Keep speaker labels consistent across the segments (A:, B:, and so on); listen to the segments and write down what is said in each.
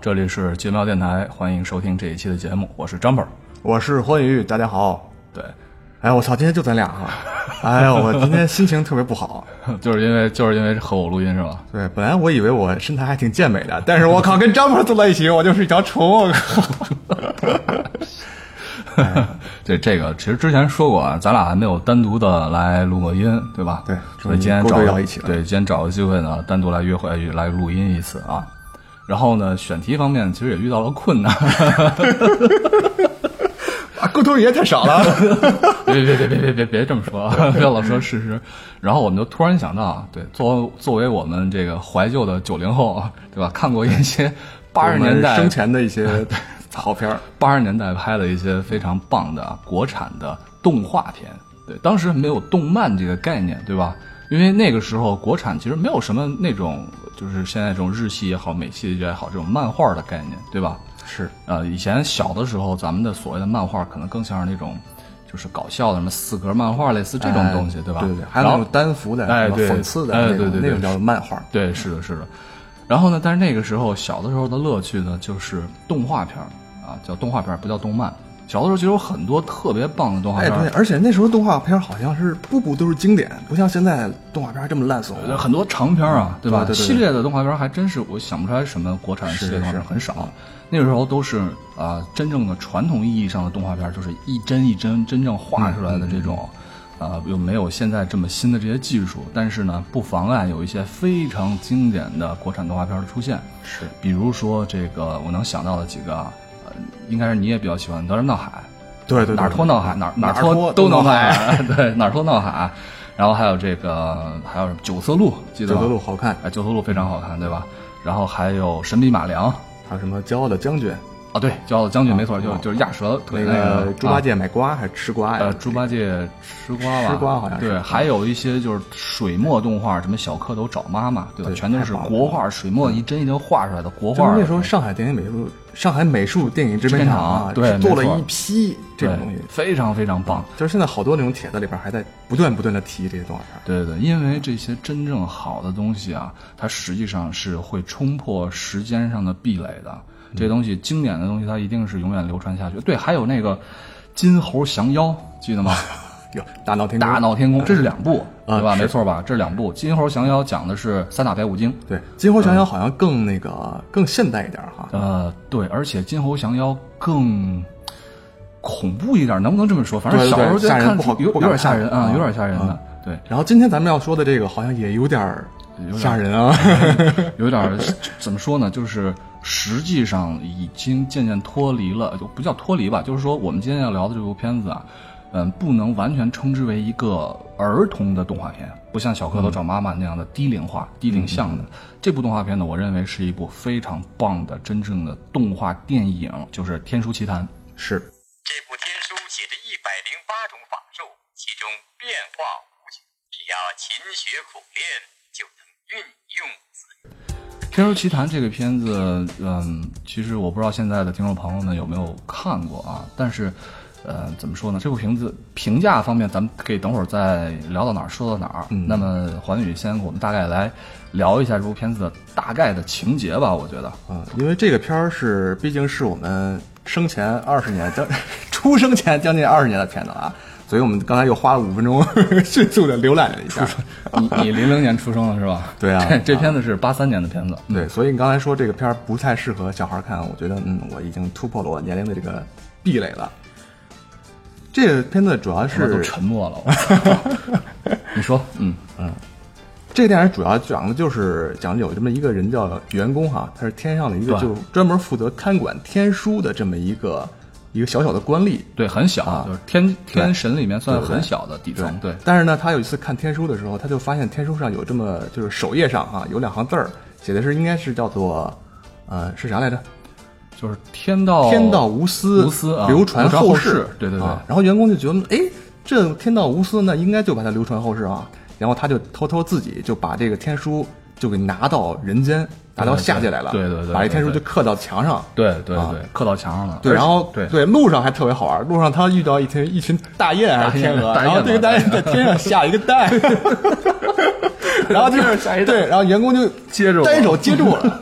A: 这里是杰喵电台，欢迎收听这一期的节目，我是张本儿。
B: 我是欢愉，大家好。
A: 对，
B: 哎，我操，今天就咱俩哈。哎呦，我今天心情特别不好。
A: 就是因为就是因为和我录音是吧？
B: 对，本来我以为我身材还挺健美的，但是我靠，跟张本儿坐在一起，我就是一条虫。我靠。
A: 对这个，其实之前说过啊，咱俩还没有单独的来录过音，对吧？
B: 对
A: 所以今天
B: 勾
A: 找
B: 兑到一起了
A: 对，今天找个机会呢，单独来约会来录音一次啊。然后呢，选题方面其实也遇到了困难。
B: 啊，沟通语言太少了。
A: 别别别别别别别这么说啊！不要老说事实。然后我们就突然想到啊，对，作作为我们这个怀旧的九零后，对吧？看过一些八十年代
B: 生前的一些好片儿。
A: 八十年代拍的一些非常棒的国产的动画片。对，当时没有动漫这个概念，对吧？因为那个时候国产其实没有什么那种，就是现在这种日系也好、美系也好，这种漫画的概念，对吧？
B: 是，
A: 呃，以前小的时候，咱们的所谓的漫画可能更像是那种，就是搞笑的什么四格漫画，类似这种东西，对吧？
B: 对对，还有那种单幅的，
A: 哎对
B: 讽刺的，
A: 对对对
B: 那种叫漫画。
A: 对，是的，是的。然后呢，但是那个时候小的时候的乐趣呢，就是动画片儿啊，叫动画片儿，不叫动漫。小的时候其实有很多特别棒的动画
B: 哎，
A: 片儿，
B: 对，而且那时候动画片好像是步步都是经典，不像现在动画片这么烂俗。
A: 呃很多长片儿啊，对吧？
B: 对对对
A: 系列的动画片儿还真是我想不出来什么国产系列动画片儿
B: 是
A: 很少。那个时候都是啊、真正的传统意义上的动画片儿，就是一帧一帧真正画出来的这种，啊、又没有现在这么新的这些技术，但是呢，不妨碍有一些非常经典的国产动画片儿的出现。
B: 是，
A: 比如说这个我能想到的几个应该是你也比较喜欢《哪吒闹海》。
B: 对对，对
A: 哪儿拖闹海，哪儿
B: 哪儿
A: 拖
B: 拖
A: 都闹
B: 海
A: 海，对，哪儿拖闹海。然后还有这个，还有什么九色鹿，记得吗？
B: 九色鹿好看，
A: 哎，九色鹿非常好看，对吧？然后还有神笔马良，
B: 还有什么骄傲的将军，
A: 啊，对，骄傲的将军，没错，就就是压舌腿
B: 那
A: 个
B: 个猪八
A: 啊
B: 戒买瓜还是吃瓜呀？
A: 呃，猪八戒吃瓜吧，
B: 吃瓜好像是
A: 对，还有一些就是水墨动画，什么小蝌蚪找妈妈，对吧？全都是国画，水墨一帧一帧画出来的国画。
B: 那时候上海电影美术、上海美术电影制片厂啊，
A: 对
B: 是做了一批这
A: 对
B: 种东西。
A: 非常非常棒。
B: 就是现在好多那种帖子里边还在不断不断的提这些动画片。
A: 对对，因为这些真正好的东西啊，它实际上是会冲破时间上的壁垒的。这东西经典的东西，它一定是永远流传下去。对，还有那个金猴降妖，记得吗？
B: 有大闹天宫，
A: 大闹天宫，这是两部，对吧？没错吧？这是两部。金猴降妖讲的是三打白骨精，
B: 对金猴降妖好像更那个更现代一点哈。
A: 呃，对，而且金猴降妖更恐怖一点，能不能这么说？反正小时候觉得看
B: 吓人
A: 有有点吓人啊，
B: 看
A: 有点吓人的
B: 啊。
A: 对，
B: 然后今天咱们要说的这个好像也有点儿吓人啊。
A: 有点儿怎么说呢？就是实际上已经渐渐脱离了，就不叫脱离吧，就是说我们今天要聊的这部片子啊，嗯，不能完全称之为一个儿童的动画片，不像《小蝌蚪找妈妈》那样的低龄化、低龄向的。这部动画片呢，我认为是一部非常棒的真正的动画电影，就是《天书奇谭》。
B: 是，
C: 这部天书写着一百零八种法术，其中变化无穷，只要勤学苦练，运用
A: 天书奇谈》这个片子，嗯，其实我不知道现在的听众朋友们有没有看过啊，但是，呃，怎么说呢？这部片子评价方面，咱们可以等会儿再聊到哪儿说到哪儿。
B: 嗯
A: 那么环宇先给我们大概来聊一下这部片子的大概的情节吧，我觉得。
B: 嗯，因为这个片儿是毕竟是我们生前二十年将 出生前将近二十年的片子啊，所以我们刚才又花了五分钟 迅速的浏览了一下。
A: 你你零零年出生的是吧？
B: 对啊
A: 这这片子是八三年的片子。
B: 对，所以你刚才说这个片儿不太适合小孩看，我觉得嗯，我已经突破了我年龄的这个壁垒了。这个片子主要
A: 是都
B: 是
A: 沉默了。我 你说，嗯嗯，
B: 这个电影主要讲的就是讲有这么一个人叫员工哈，他是天上的一个
A: 对
B: 就专门负责看管天书的这么一个一个小小的官吏。
A: 对，很小，
B: 啊
A: 就是天天神里面算很小的底层。对，
B: 但是呢，他有一次看天书的时候，他就发现天书上有这么就是首页上啊有两行字儿，写的是应该是叫做呃是啥来着？
A: 就是天道
B: 天道无私，
A: 无私啊
B: 流传
A: 后
B: 世。
A: 对对对，
B: 啊然后员工就觉得，哎，这天道无私，那应该就把它流传后世啊。然后他就偷偷自己就把这个天书就给拿到人间，拿到下界来了。
A: 对对对对
B: 把这天书就刻到墙上。啊
A: 对对对，刻到墙上了。
B: 对，然后
A: 对
B: 对路上还特别好玩，路上他遇到一群一群大雁还是天鹅，然后这个大雁在天上下一个蛋，然后就是对，然后员工就
A: 接住我
B: 单手接住了，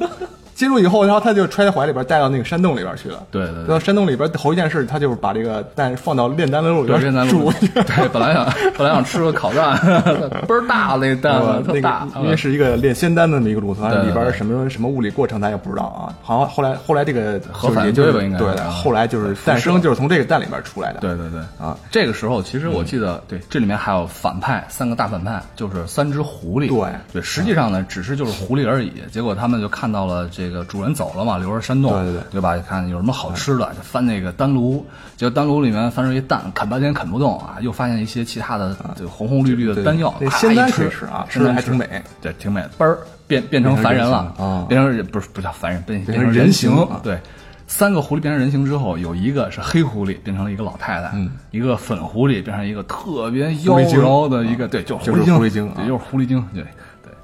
B: 接住以后，然后他就揣在怀里边带到那个山洞里边去了。
A: 对对对
B: 到山洞里边头一件事，他就是把这个蛋放到炼丹炉里，边煮。
A: 对，本来想本来想吃个烤蛋，倍儿大那蛋
B: 呃，那
A: 特大
B: 个，因为是一个炼仙丹的那么一个炉子，里边什么什么物理过程咱也不知道啊。好像后来后来这个
A: 核反对吧应该是
B: 对，
A: 啊
B: 后来就是诞生就是从这个蛋里边出来的。
A: 对对对
B: 啊，
A: 这个时候其实我记得，对，这里面还有反派，三个大反派，就是三只狐狸。
B: 对
A: 对，实际上呢，只是就是狐狸而已。结果他们就看到了这个主人走了嘛，留着山洞，
B: 对对对。
A: 对吧？看有什么好吃的，就翻那个丹炉，结果丹炉里面翻出一蛋，啃半天啃不动啊，又发现一些其他的就红红绿绿的丹药，啪
B: 那仙丹
A: 一吃
B: 可以吃啊吃着还挺美。
A: 对，挺美，嘣儿变变成凡人了
B: 变成人形啊。
A: 变成不是不叫凡人，变变
B: 成人
A: 形对，三个狐狸变成人形之后，有一个是黑狐狸，变成了一个老太太；
B: 嗯。
A: 一个粉狐狸变成一个特别妖娆的一个，对，就是狐狸精，就是狐狸精，对对。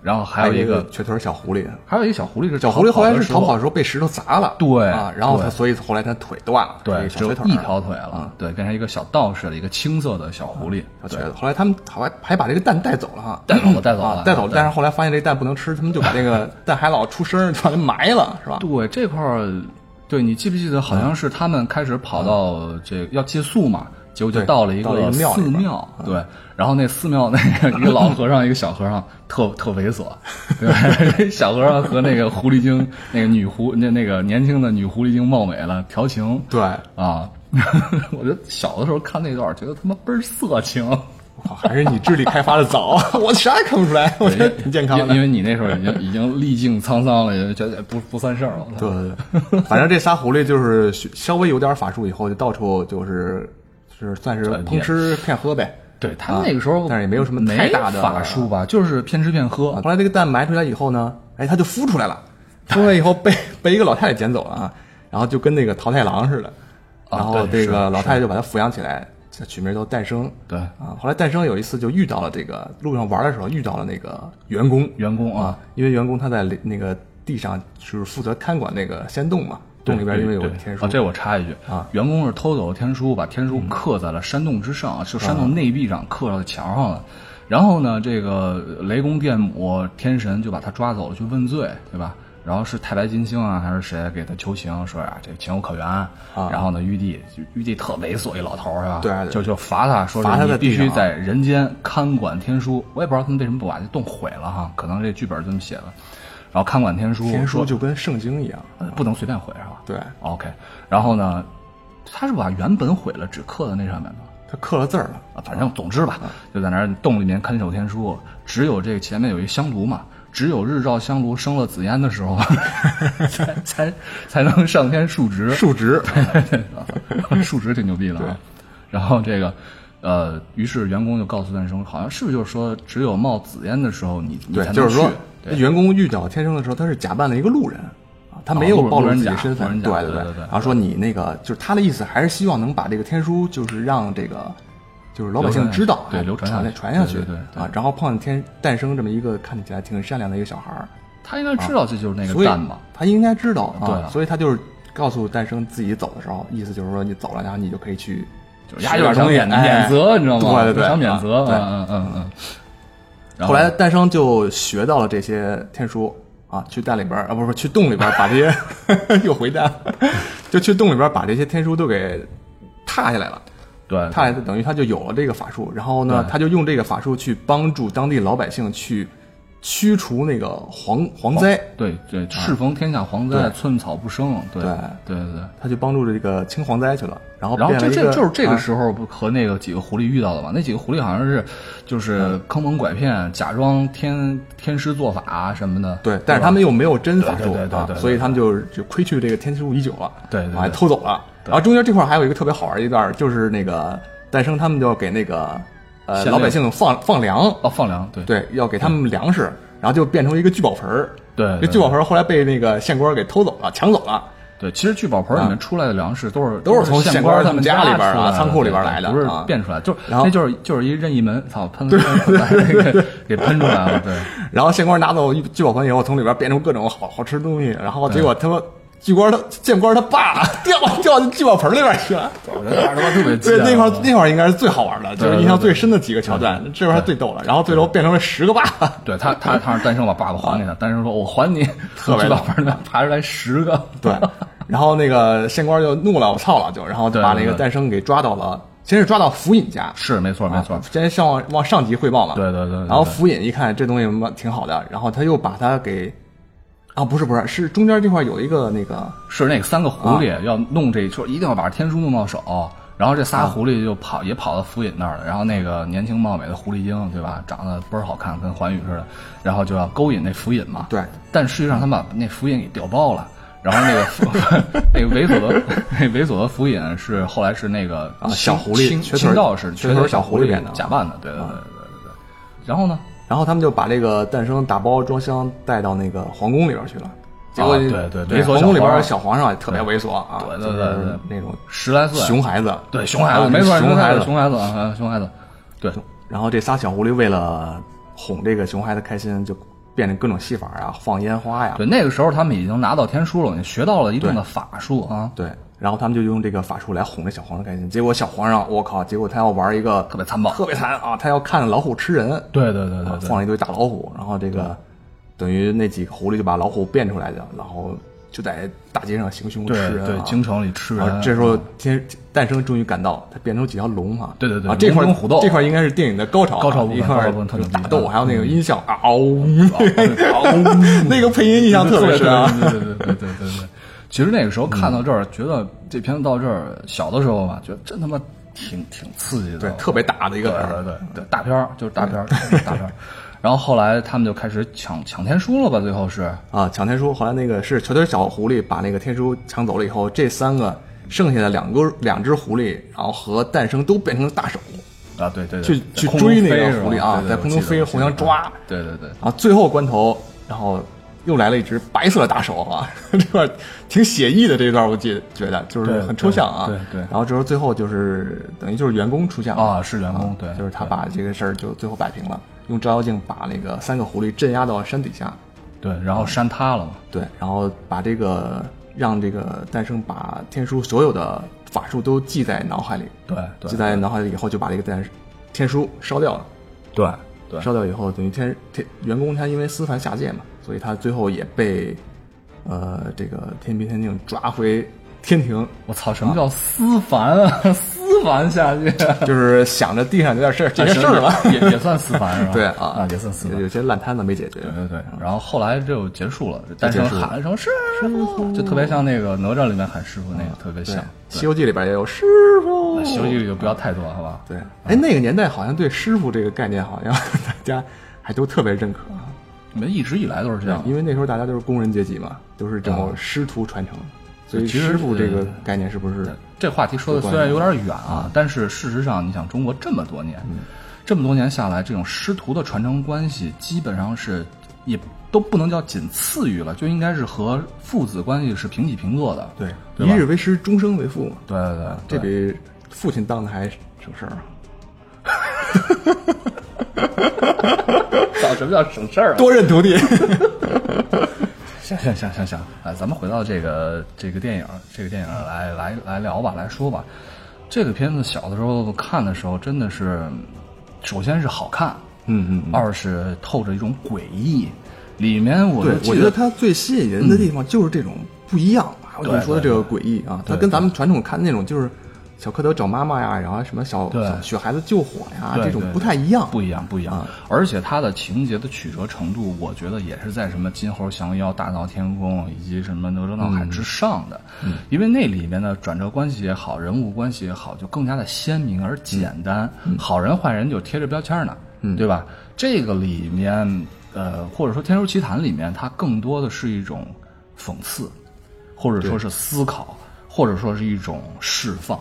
A: 然后还
B: 还
A: 有一个，
B: 瘸腿小狐狸，
A: 还有一个小狐狸是
B: 小狐狸后来是逃跑的
A: 的
B: 时候被石头砸了，
A: 对
B: 啊，然后他所以后来他腿断了，
A: 对，只有一条腿了，对，变成一个小道士的一个青色的小狐狸，对
B: 小瘸子。后来他们还还把这个蛋带走了哈，
A: 带走了，带走了，，
B: 啊带走了。但是后来发现这蛋不能吃，他们就把这个 蛋还老出声，就把它埋了，是吧？
A: 对这块儿，对你记不记得？好像是他们开始跑到这要借宿嘛，结果就到了一
B: 个庙
A: 寺庙，对。然后那寺庙那个一个老和尚，一个小和尚，特特猥琐，对？小和尚和那个狐狸精，那个女狐，那那个年轻的女狐狸精貌美了，调情，
B: 对，
A: 啊。我觉得小的时候看那段，觉得他妈倍儿色情。
B: 我靠还是你智力开发的早，我啥也看不出来，我觉得挺健康的
A: 因。为你那时候已经已经历尽沧桑了，也觉得不不算事儿了。
B: 对对对，反正这仨狐狸就是稍微有点法术以后，就到处就是是算是
A: 呃
B: 碰吃骗喝呗。
A: 对他们那个时候，
B: 但是也没有什么太大的
A: 法术吧，就是骗吃骗喝。
B: 后来这个蛋埋出来以后呢，哎，他就孵出来了，孵出来以后被被一个老太太捡走了啊，然后就跟那个桃太郎似的，
A: 啊
B: 然后这个老太太就把他抚养起来，取名叫诞生。
A: 对
B: 啊，后来诞生有一次就遇到了这个路上玩的时候遇到了那个员工
A: 员工啊，
B: 因为员工他在那个地上就是负责看管那个仙洞嘛，洞里边因为有天书
A: 啊，这我插一句
B: 啊，
A: 员工是偷走了天书，把天书刻在了山洞之上，就山洞内壁上刻到墙上了。然后呢，这个雷公电母天神就把他抓走了去问罪，对吧？然后是太白金星啊，还是谁给他求情，说呀、这情有可原。然后呢，玉帝玉帝特猥琐一老头儿是吧？
B: 对对
A: 就就罚他说是
B: 罚他
A: 你必须在人间看管天书。我也不知道他们为什么不把这洞毁了哈，可能这剧本这么写的。然后看管天书，
B: 天书就跟圣经一样，
A: 呃不能随便毁是吧？
B: 对
A: ，OK，然后呢，他是把原本毁了，只刻在那上面的
B: 他刻了字儿了。
A: 啊。反正总之吧，就在那儿洞里面看守天书，只有这前面有一香炉嘛，只有日照香炉生了紫烟的时候，才才才能上天述职。
B: 述职，
A: 述职挺牛逼的啊。然后这个。呃，于是员工就告诉诞生，好像是不是就是说，只有冒紫烟的时候你，你
B: 对
A: 才，能
B: 就是说
A: 去，
B: 员工遇到天生的时候，他是假扮了一个路人啊，他没有暴露自己
A: 路人甲
B: 身份，对对
A: 对对对
B: 然后说你那个就是他的意思，还是希望能把这个天书，就是让这个就是老百姓知道，
A: 对流传下去
B: 传下去，
A: 对对对对。
B: 啊，然后碰见天诞生这么一个看起来挺善良的一个小孩儿，
A: 他应该知道这就是那个蛋吧？
B: 他应该知道
A: 对
B: 所以他就是告诉诞生自己走的时候，意思就是说你走了，然后你就可以去。
A: 就是免
B: 哎
A: 免责，你知道吗？
B: 对对对
A: 想免责，
B: 啊对
A: 嗯嗯嗯。
B: 后来诞生就学到了这些天书啊，去蛋里边儿啊，不是不是去洞里边儿把这些 又回蛋，就去洞里边儿把这些天书都给踏下来了，
A: 对，
B: 踏下来等于他就有了这个法术，然后呢，他就用这个法术去帮助当地老百姓去驱除那个蝗蝗灾，
A: 对对，适逢天下蝗灾，寸草不生。对
B: 对
A: 对对对。
B: 他就帮助这个清蝗灾去了，然后
A: 然后这这就是这个
B: 啊
A: 时候不和那个几个狐狸遇到的嘛？那几个狐狸好像是就是坑蒙拐骗，假装天天师做法什么的。
B: 对，但是他们又没有真法术啊
A: 对对对
B: 所以他们就就亏去这个天书已久了，
A: 对
B: 还偷走了。然后中间这块还有一个特别好玩的一段，就是那个诞生他们就要给那个呃老百姓放放粮，
A: 哦，放粮，对
B: 对，要给他们粮食，然后就变成一个聚宝盆儿。
A: 对对
B: 这聚宝盆儿后来被那个县官给偷走了，抢走了。
A: 对，其实聚宝盆里面出来的粮食都是
B: 啊都是从
A: 县
B: 县官他们
A: 家
B: 家里边儿啊仓库里边儿来的
A: 不是
B: 啊
A: 变出来，就
B: 然后
A: 那就是就是一任意门，操，喷那个 给喷出来了，对。
B: 然后县官拿走聚宝盆以后，从里边变出各种好好吃的东西，然后结果他说巨官他剑官他爸 掉掉进聚宝盆里边去了。
A: 我觉得他妈特别
B: 对，那块那块应该是最好玩的，就是印象最深的几个桥段，这块儿最逗了。然后最后变成了十个爸爸，
A: 对他，他他是单生把爸爸还给他，单生说：“我还你。”
B: 特别
A: 从聚宝盆里面爬出来十个。
B: 对。然后那个县官就怒了，我操了，就然后就把那个诞生给抓到了，先是抓到福尹家，
A: 是没错没错
B: 啊，先向往往上级汇报嘛。
A: 对对对
B: 然后福尹一看这东西蛮挺好的，然后他又把他给，啊不是不是，是中间这块有一个那个
A: 是那个三个狐狸要弄这，说一定要把天书弄到手。然后这
B: 啊
A: 仨狐狸就跑，也跑到福尹那儿了。然后那个年轻貌美的狐狸精，对吧？长得倍儿好看，跟环宇似的。然后就要勾引那福尹嘛。
B: 对。
A: 但实际上他把那福尹给调包了。然后那个 那个猥琐的那猥琐的福尹是后来是那个
B: 啊小狐狸
A: 清道士
B: 瘸腿小
A: 狐
B: 狐狸
A: 假扮的，对对对对对对。然后呢？
B: 然后他们就把这个诞生打包装箱带到那个皇宫里边去了。结果、
A: 啊对对
B: 对，皇宫里边
A: 小皇上
B: 小皇上也特别猥琐啊，
A: 对对对
B: 就是那种
A: 十来岁，
B: 熊孩子，
A: 对熊孩子，
B: 啊
A: 没错，
B: 熊孩子，
A: 熊孩子啊，熊孩子，对，
B: 然后这仨小狐狸为了哄这个熊孩子开心，就变着各种戏法啊，放烟花呀，
A: 对，那个时候他们已经拿到天书了，也学到了一定的法术啊，
B: 对，然后他们就用这个法术来哄着小皇上开心，结果小皇上，我靠！结果他要玩一个
A: 特别残暴，
B: 特别残啊！他要看老虎吃人，
A: 对对对对，
B: 放了一堆大老虎，然后这个等于那几个狐狸就把老虎变出来的，然后就在大街上行凶吃人，对
A: 对，京城里吃人。
B: 这时候天诞生终于赶到，他变成几条龙啊，
A: 对对对，
B: 啊，这块
A: 虎斗。
B: 这块应该是电影的高潮，
A: 高潮部分，
B: 打斗还有那个音效啊，嗷 呜，
A: 嗷 呜，
B: 那个配音印象特别深啊，
A: 对对对对对对。其实那个时候看到这儿，觉得这片子到这儿，小的时候吧，觉得真他妈挺挺刺激的，
B: 对，特别大的一个
A: 对对对，大片儿就是大片儿，大片儿。然后后来他们就开始抢抢天书了吧？最后是
B: 啊，抢天书。后来那个是瘸腿小狐狸把那个天书抢走了以后，这三个剩下的两个两只狐狸，然后和诞生都变成了大手，
A: 啊，对对对，
B: 去去追那个狐狸啊在空中飞互相抓
A: 对对对，
B: 然后最后关头，然后又来了一只白色的大手啊，这块挺写意的这一段，我记得觉得就是很抽象啊。
A: 对对对。
B: 然后之后最后就是等于就是员工出现了。
A: 啊是员工对
B: 就是他把这个事儿就最后摆平了，用照妖镜把那个三个狐狸镇压到山底下，
A: 对，然后山塌了嘛，
B: 对，然后把这个让这个诞生把天书所有的法术都记在脑海里，
A: 对对
B: 记在脑海里以后就把这个诞天书烧掉了。
A: 对对。
B: 烧掉以后，等于天天员工他因为私凡下界嘛，所以他最后也被呃这个天兵天将抓回天庭，
A: 我操，什么叫思凡啊？思凡下去，
B: 就是想着地上有点事儿，这些事儿了。
A: 也也算思凡是吧？
B: 对
A: 啊，也算思凡。
B: 有些烂摊子没解决。
A: 对对对，然后后来就结束了，诞生
B: 结束了
A: 喊了声师傅，就特别像那个哪吒里面喊师傅那个，特别，像。
B: 《西游记》里边也有师傅。
A: 西游记里就不要太多，好吧？
B: 对，哎，那个年代好像对师傅这个概念，好像 大家还都特别认可啊。
A: 你们一直以来都是这样。
B: 因为那时候大家都是工人阶级嘛，都是这种师徒传承，所以
A: 其实
B: 师傅这个
A: 呃
B: 概念是不是？
A: 这话题说的虽然有点远啊，但是事实上，你想中国这么多年，这么多年下来，这种师徒的传承关系基本上是也都不能叫仅次于了，就应该是和父子关系是平起平坐的。
B: 对，
A: 对
B: 一日为师，终生为父嘛。
A: 对对对，
B: 这比父亲当的还省事儿啊！
A: 早什么叫省事儿啊？
B: 多认徒弟。
A: 行行行行行，哎，咱们回到这个这个电影，这个电影来来来聊吧，来说吧。这个片子小的时候看的时候，真的是，首先是好看，
B: 嗯嗯，
A: 二是透着一种诡异。里面我
B: 我觉得它最吸引人的地方就是这种不一样啊！我
A: 跟
B: 你说的这个诡异啊，它跟咱们传统看的那种就是小蝌蚪找妈妈呀，然后什么小
A: 对
B: 小雪孩子救火呀，这种不太一样。
A: 不一样，不一样。
B: 啊
A: 而且它的情节的曲折程度，我觉得也是在什么金猴降妖、大闹天宫以及什么哪吒闹海之上的。嗯，因为那里面的转折关系也好，人物关系也好，就更加的鲜明而简单。好人坏人就贴着标签呢，嗯，对吧？这个里面，呃，或者说《天书奇谭》里面，它更多的是一种讽刺，或者说是思考，或者说是一种释放。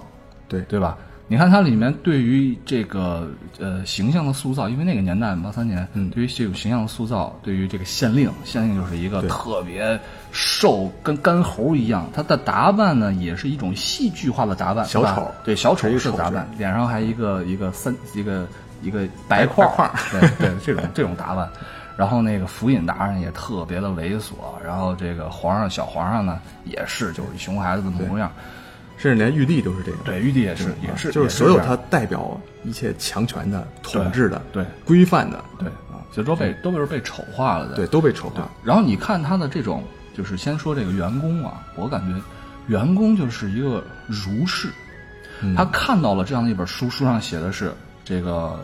B: 对
A: 对吧？你看它里面对于这个呃形象的塑造，因为那个年代八三年，
B: 嗯
A: 对于这种形象的塑造，对于这个县令，县令就是一个特别瘦，跟干猴一样。他的打扮呢，也是一种戏剧化的打扮，
B: 小丑
A: 对小丑式的打扮，脸上还一个一个三一个一个白块
B: 白块儿
A: 对对，这种这种打扮。然后那个府尹大人也特别的猥琐，然后这个皇上小皇上呢也是就是熊孩子的模样，
B: 甚至连玉帝都是这个。
A: 对，玉帝也是
B: 啊
A: 也是，
B: 就是所有他代表一切强权的、统治的、
A: 对
B: 规范的，
A: 对，其实都被都是被丑化了的，
B: 对，都被丑化。
A: 然后你看他的这种，就是先说这个员工啊，我感觉员工就是一个儒士，他看到了这样的一本书，书上写的是这个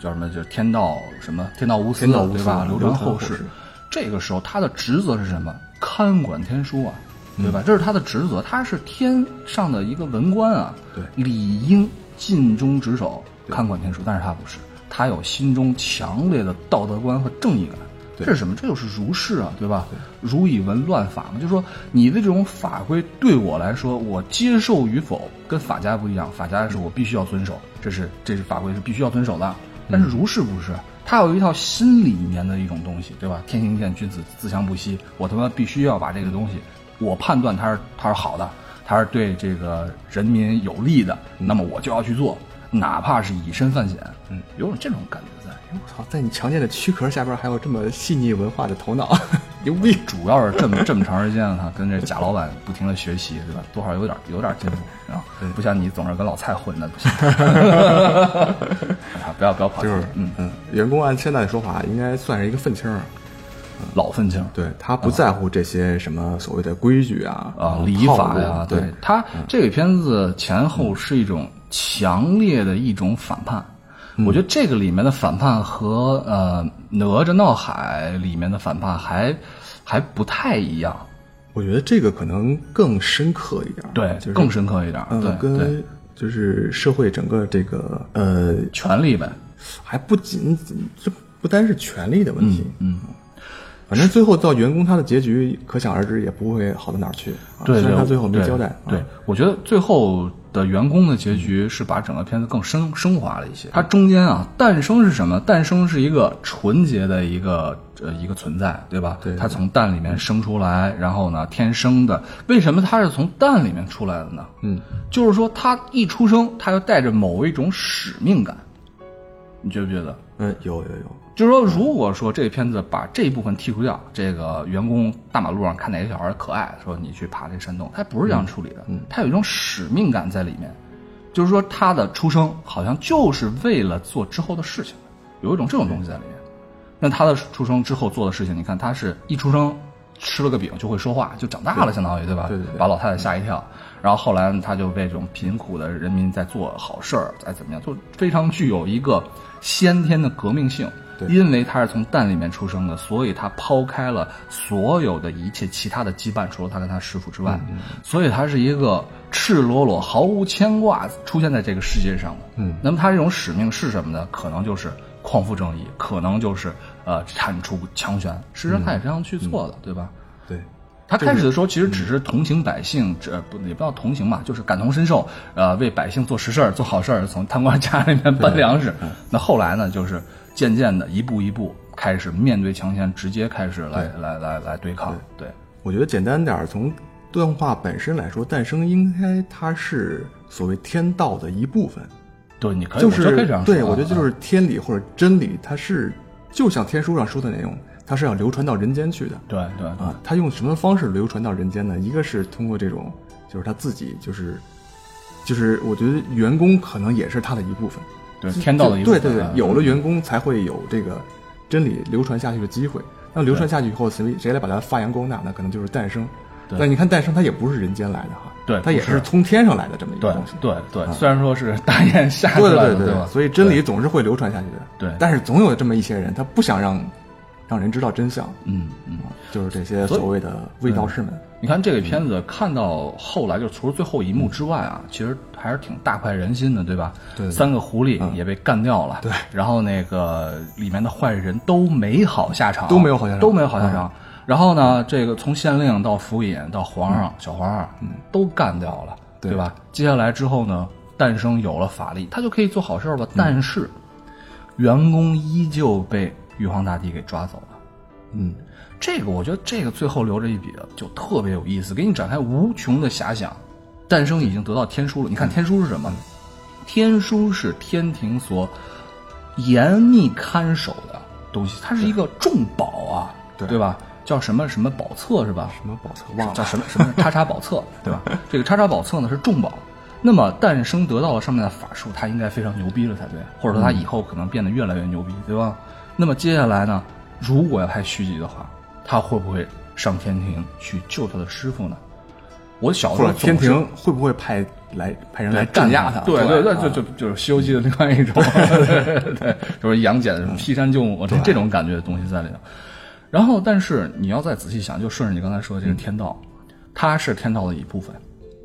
A: 叫什么，就是天道什么天道无私，
B: 天道无私
A: 对吧？
B: 流
A: 传后世。这个时候他的职责是什么？看管天书啊，对吧？这是他的职责，他是天上的一个文官啊，
B: 对
A: 理应尽忠职守，看管天书。但是他不是，他有心中强烈的道德观和正义感。这是什么？这就是儒士啊，对吧？儒以文乱法嘛，就是说你的这种法规对我来说，我接受与否跟法家不一样。法家是我必须要遵守，这是这是法规是必须要遵守的。但是儒士不是，他有一套心里面的一种东西，对吧？天行健，君子自强不息。我他妈必须要把这个东西，我判断它是它是好的，它是对这个人民有利的，那么我就要去做，哪怕是以身犯险。嗯，有种这种感觉在。
B: 我操，在你强健的躯壳下边还有这么细腻文化的头脑，牛逼！
A: 主要是这么 这么长时间了，哈，跟这贾老板不停的学习，对吧？多少有点有点进步啊，不像你总是跟老蔡混的，不行。啊，不要不要跑题，
B: 就是
A: 嗯，
B: 嗯，员工按现在的说法，应该算是一个愤青儿。
A: 老愤青。
B: 对他不在乎这些什么所谓的规矩啊
A: 啊，礼法呀，
B: 对
A: 他这个片子前后是一种强烈的一种反叛。我觉得这个里面的反叛和呃《哪吒闹海》里面的反叛还还不太一样，
B: 我觉得这个可能更深刻一点，
A: 对，
B: 就是
A: 更深刻一点，
B: 嗯，
A: 对对，
B: 跟就是社会整个这个呃，
A: 权力呗，
B: 还不仅仅这不单是权力的问题，嗯，反正最后到员工他的结局可想而知，也不会好到哪儿去。啊
A: 对对，
B: 虽然他最后没交代，
A: 对
B: 啊，
A: 我觉得最后的员工的结局是把整个片子更升升华了一些。它中间啊，诞生是什么？诞生是一个纯洁的一个呃一个存在，对吧？
B: 对对
A: 它从蛋里面生出来，然后呢，天生的。为什么它是从蛋里面出来的呢？
B: 嗯，
A: 就是说它一出生，它就带着某一种使命感。你觉不觉得？
B: 嗯，有有有，
A: 就是说，如果说这个片子把这一部分剔除掉，这个员工大马路上看哪个小孩可爱，说你去爬这山洞，他不是这样处理的，他有一种使命感在里面，就是说他的出生好像就是为了做之后的事情，有一种这种东西在里面。那他的出生之后做的事情，你看他是一出生吃了个饼就会说话，就长大了，相当于对吧？
B: 对对对
A: 把老太太吓一跳。然后后来他就为这种贫苦的人民在做好事儿，再怎么样，就非常具有一个先天的革命性。
B: 对
A: 因为他是从蛋里面出生的，所以他抛开了所有的一切其他的羁绊，除了他跟他师傅之外，所以他是一个赤裸裸、毫无牵挂出现在这个世界上的。
B: 嗯，
A: 那么他这种使命是什么呢？可能就是匡扶正义，可能就是呃铲除强权。事实上，他也这样去做的，对吧？
B: 对，
A: 他开始的时候其实只是同情百姓，这不也不叫同情吧，就是感同身受，呃，为百姓做实事儿、做好事儿，从贪官家里面搬粮食。那后来呢，就是渐渐的一步一步开始面对强权，直接开始来来来来对抗。对，
B: 我觉得简单点儿，从动画本身来说，诞生应该它是所谓天道的一部分，
A: 对，你可以，
B: 就是。对，我觉得就是天理或者真理，它是就像天书上说的那种，它是要流传到人间去的。
A: 对对对
B: 啊，它用什么方式流传到人间呢？一个是通过这种，就是他自己，就是，就是我觉得员工可能也是他的一部分，
A: 对，天道的一部分。
B: 对对对
A: 啊，
B: 有了员工才会有这个真理流传下去的机会。那流传下去以后，谁谁来把它发扬光大？那可能就是诞生。
A: 对
B: 但你看诞生，它也不是人间来的哈，
A: 对
B: 它也
A: 是
B: 是从天上来的这么一个东西。
A: 对对，虽然说是大雁下出
B: 对
A: 来的，
B: 对对
A: 吧？
B: 所以真理总是会流传下去的。
A: 对
B: 但是总有这么一些人，他不想让让人知道真相，
A: 嗯嗯。
B: 就是这些
A: 所
B: 谓的卫道士们。
A: 你看这个片子看到后来，就除了最后一幕之外啊，其实还是挺大快人心的，对吧？
B: 对对
A: 三个狐狸也被干掉了，
B: 对
A: 然后那个里面的坏人都没好下场，
B: 都没有好下场
A: 都没有好下场。然后呢，这个从县令到府尹到皇上、小皇上，嗯，都干掉了，
B: 对
A: 吧？接下来之后呢，诞生有了法力，他就可以做好事儿了。但是，员工依旧被玉皇大帝给抓走了。
B: 嗯，
A: 这个我觉得这个最后留着一笔就特别有意思，给你展开无穷的遐想。诞生已经得到天书了，你看天书是什么？天书是天庭所严密看守的东西，它是一个重宝啊，
B: 对
A: 对吧？叫什么什么宝册是吧？
B: 什么宝册忘了
A: 叫什么什么叉叉宝册，对吧？这个叉叉宝册呢是重宝，那么诞生得到了上面的法术，他应该非常牛逼了才对，或者说他以后可能变得越来越牛逼，对吧？那么接下来呢，如果要拍续集的话，他会不会上天庭去救他的师傅呢？我小时
B: 或
A: 候
B: 天庭会不会派来派人来镇压他？
A: 对对对，
B: 啊
A: 就就就是《西游记》的另外一种，对 对，就是杨戬什么劈山救母这这种感觉的东西在里头。然后，但是你要再仔细想，就顺着你刚才说的这个天道，它是天道的一部分。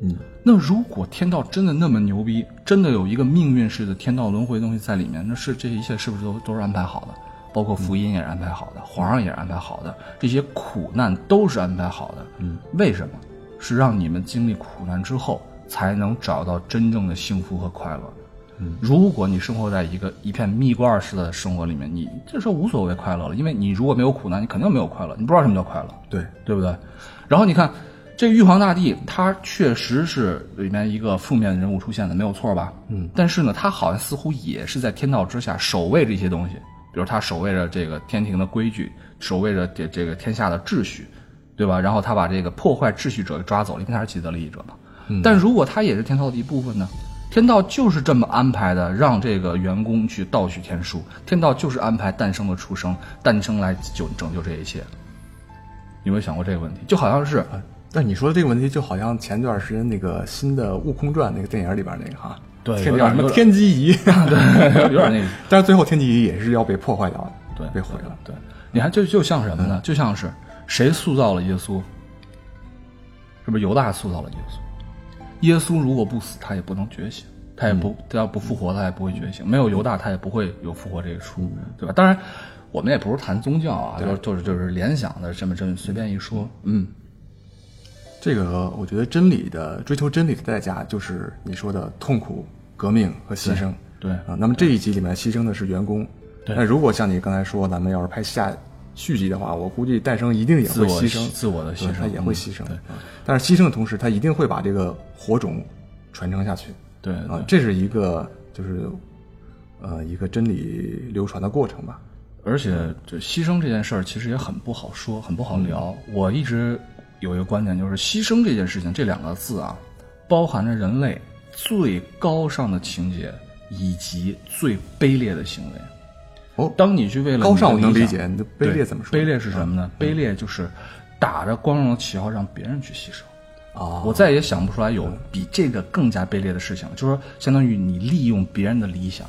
B: 嗯，
A: 那如果天道真的那么牛逼，真的有一个命运式的天道轮回的东西在里面，那是这一切是不是都都是安排好的？包括福音也是安排好的，皇上也是安排好的，这些苦难都是安排好的。嗯，为什么？是让你们经历苦难之后，才能找到真正的幸福和快乐。嗯，如果你生活在一个一片蜜罐式的生活里面，你这时候无所谓快乐了，因为你如果没有苦难，你肯定没有快乐，你不知道什么叫快乐。
B: 对，
A: 对不对？然后你看，这玉皇大帝他确实是里面一个负面人物出现的，没有错吧？嗯。但是呢，他好像似乎也是在天道之下守卫这些东西，比如他守卫着这个天庭的规矩，守卫着这这个天下的秩序，对吧？然后他把这个破坏秩序者给抓走了，因为他是既得利益者嘛。嗯。但如果他也是天道的一部分呢？天道就是这么安排的，让这个员工去盗取天书。天道就是安排诞生的出生，诞生来救拯救这一切。有没有想过这个问题？就好像是
B: 但你说的这个问题，就好像前段时间那个新的《悟空传》那个电影里边那个哈，
A: 对
B: 天叫什么天机仪，
A: 对，有点那个，
B: 但是最后天机仪也是要被破坏掉的，
A: 对，
B: 被毁了。
A: 对，你看，就就像什么呢？就像是谁塑造了耶稣？是不是犹大塑造了耶稣？耶稣如果不死，他也不能觉醒，他也不，他要不复活，他也不会觉醒。没有犹大，他也不会有复活这一出，对吧？当然，我们也不是谈宗教啊，就是就是就是联想的这么这么随便一说，嗯，
B: 这个我觉得真理的追求真理的代价，就是你说的痛苦、革命和牺牲。
A: 对
B: 啊，那么这一集里面牺牲的是员工。
A: 对
B: 那如果像你刚才说，咱们要是拍下续集的话，我估计诞生一定也会牺牲，
A: 自我的牺牲
B: 他也会
A: 嗯
B: 牺牲。但是牺牲的同时，他一定会把这个火种传承下去。
A: 对
B: 啊，这是一个就是呃一个真理流传的过程吧。
A: 而且这牺牲这件事儿其实也很不好说，很不好聊。我一直有一个观点，就是牺牲这件事情这两个字啊，包含着人类最高尚的情节以及最卑劣的行为。
B: 哦，
A: 当你去为了
B: 高尚我能理解，你的卑劣怎么说？嗯
A: 卑劣是什么呢？卑劣就是打着光荣的旗号让别人去牺牲。
B: 啊，
A: 我再也想不出来有比这个更加卑劣的事情了，就是说，相当于你利用别人的理想，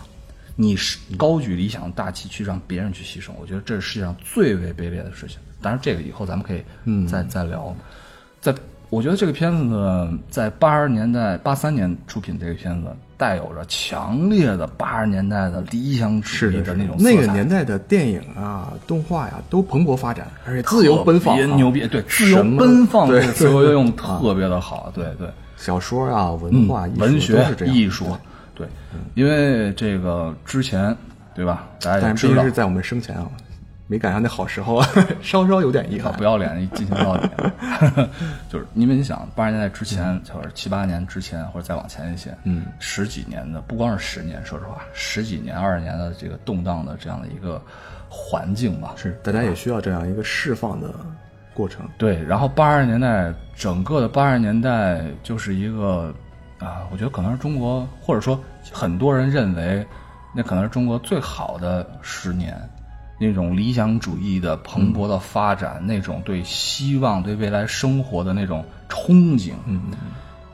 A: 你是高举理想的大旗去让别人去牺牲，我觉得这是世界上最为卑劣的事情。当然，这个以后咱们可以再、再聊。在我觉得这个片子呢，在八十年代八三年出品这个片子，带有着强烈的八十年代的理想主义的那种
B: 那个年代的电影啊、动画呀，都蓬勃发展，而且自由奔放、
A: 牛逼，对，自由奔放这
B: 对
A: 个词我觉得用特别的好，对对。
B: 小说啊、文化、
A: 文学
B: 是这样。
A: 艺术，对，因为这个之前，对吧？大家
B: 但
A: 也知道。
B: 是毕竟是在我们生前啊，没赶上那好时候，啊，稍稍有点遗憾
A: 不。要脸，进行到底。就是因为你想，八十年代之前，就是七八年之前，或者再往前一些，
B: 嗯，
A: 十几年的，不光是十年，说实话，十几年、二十年的这个动荡的这样的一个环境吧，
B: 是，大家也需要这样一个释放的过程。
A: 对，然后八十年代整个的八十年代就是一个啊，我觉得可能是中国，或者说很多人认为那可能是中国最好的十年，那种理想主义的蓬勃的发展，那种对希望、对未来生活的那种憧憬，嗯，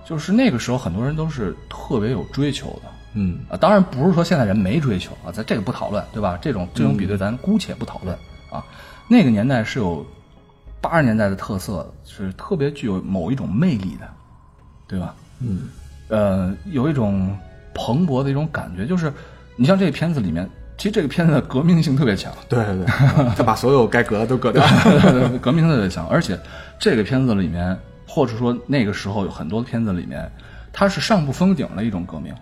A: 就是那个时候很多人都是特别有追求的。
B: 嗯，
A: 啊，当然不是说现在人没追求啊，咱这个不讨论，对吧？这种这种比对咱姑且不讨论啊。那个年代是有八十年代的特色，是特别具有某一种魅力的，对吧？
B: 嗯，
A: 呃，有一种蓬勃的一种感觉，就是你像这个片子里面，其实这个片子的革命性特别强，
B: 对对对，他把所有该革的都革掉。
A: 革命性特别强，而且这个片子里面，或者说那个时候有很多的片子里面，它是上不封顶的一种革命。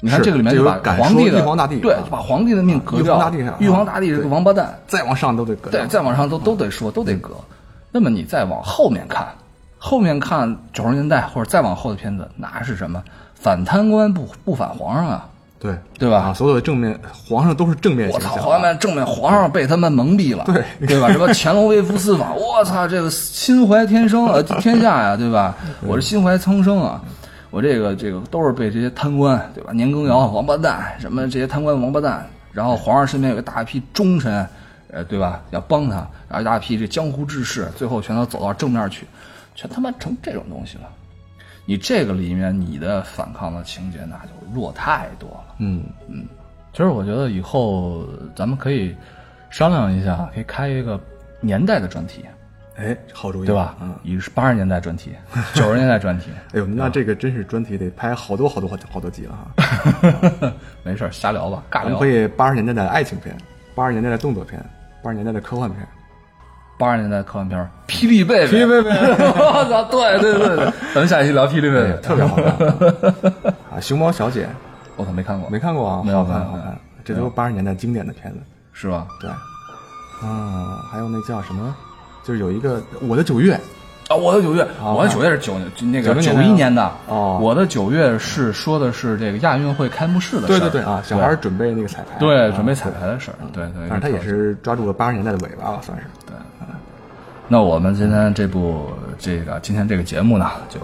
A: 你看这个里面就把皇帝的
B: 玉皇大帝
A: 对把皇帝的命革
B: 玉
A: 掉。
B: 皇大帝上
A: 玉皇大帝是个王八蛋，
B: 再往上都得革。
A: 对，再往上都都得说，都得革。那么你再往后面看，后面看九十年代或者再往后的片子，那是什么？反贪官不不反皇上啊，
B: 对
A: 对吧
B: 啊，所有的正面皇上都是正面形象啊，
A: 皇上正面皇上被他们蒙蔽了，
B: 对
A: 对吧？什么乾隆微服私访，我操，这个心怀天生啊天下呀，对吧？我是心怀苍生啊，我这个这个都是被这些贪官，对吧？年羹尧王八蛋，什么这些贪官王八蛋，然后皇上身边有个大批忠臣，呃，对吧？要帮他，然后一大批这江湖志士，最后全都走到正面去，全他妈成这种东西了。你这个里面你的反抗的情节那就弱太多了。
B: 嗯嗯，
A: 其实我觉得以后咱们可以商量一下，可以开一个年代的专题，
B: 哎，好主意，
A: 对吧？
B: 嗯，
A: 以八十年代专题、九十年代专题，
B: 哎呦，那这个真是专题得拍好多好多好多好多集了哈。
A: 没事儿瞎聊吧，尬聊
B: 咱们可。以八十年代的爱情片，八十年代的动作片，八十年代的科幻片。
A: 八十年代科幻片《霹雳贝贝》，
B: 霹雳贝贝
A: 我操！对对对对，咱们下一期聊《霹雳贝贝》，
B: 特别好看 啊！熊猫小姐
A: 我操，没看过，
B: 没看过啊？
A: 没有看
B: 好看，这都是八十年代经典的片子。
A: 是吧？
B: 对，啊，还有那叫什么？就是有一个《我的九月》，
A: 啊，我的九月，
B: 啊
A: 我的九月是九那个
B: 90
A: 九一年的
B: 哦
A: 我的九月是说的是这个亚运会开幕式的事儿
B: 对对对啊，小孩儿准备那个彩排，
A: 对，
B: 啊
A: 准备彩排的事儿，对对。
B: 但是他也是抓住了八十年代的尾巴吧，算是对。
A: 那我们今天这部这个今天这个节目呢，就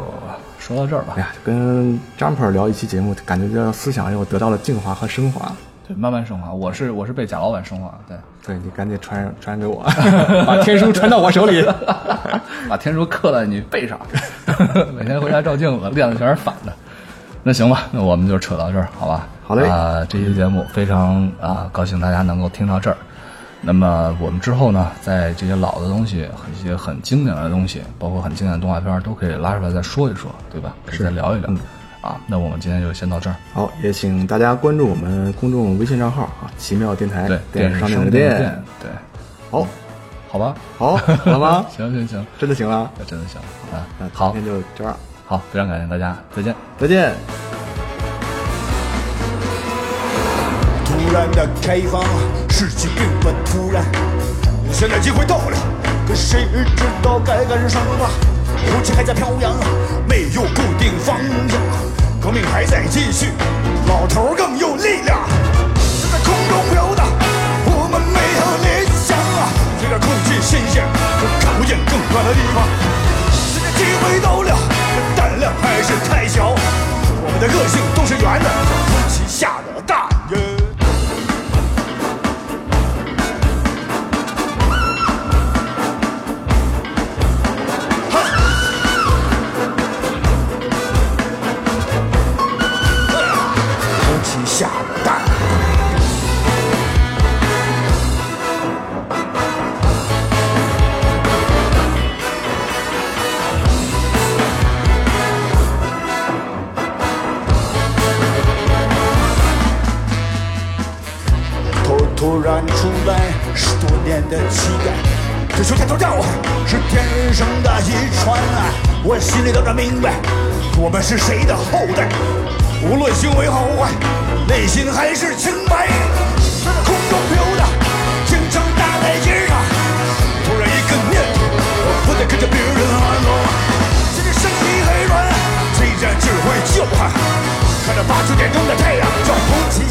A: 说到这儿吧
B: 哎。呀，跟 Jumper 聊一期节目，感觉这思想又得到了净化和升华。
A: 对，慢慢升华。我是我是被贾老板升华，对，
B: 对你赶紧传传给我，把天书传到我手里。
A: 把天书刻在你背上，每天回家照镜子，练的全是反的。那行吧，那我们就扯到这儿，好吧？
B: 好嘞
A: 啊、这期节目非常啊、高兴大家能够听到这儿。那么我们之后呢，在这些老的东西、一些很经典的东西，包括很经典的动画片，都可以拉出来再说一说，对吧？可以再聊一聊。啊，那我们今天就先到这儿。
B: 好，也请大家关注我们公众微信账号啊，奇妙电台，
A: 对，
B: 电视商店的
A: 商店
B: 店。，
A: 对，
B: 好，
A: 好吧？
B: 好，好了吗？
A: 行行行，
B: 真的行了。
A: 那真的行了啊
B: 那。
A: 好
B: 今天就这样，
A: 好，非常感谢大家，再见。
B: 再见。
D: 突然的开放，事情并不突然。现在机会到了，可谁知道该干什么？武器还在飘扬，没有固定方向，革命还在继续，老头更有力量。是在空中飘荡，我们没有理想啊！随着空气新鲜，看不见更远的地方。现在机会到了，胆量还是太小，我们的个性都是圆的，空气下的大突然出来，十多年的期待，追求抬头叫是天生的遗传啊！我心里当然明白，我们是谁的后代，无论行为好坏，内心还是清白。在空中飘荡，京城大台阶上，突然一个念头，我不再跟着别人喊喽。现在身体很软，虽然只会叫喊，看着八九点钟的太阳，叫红旗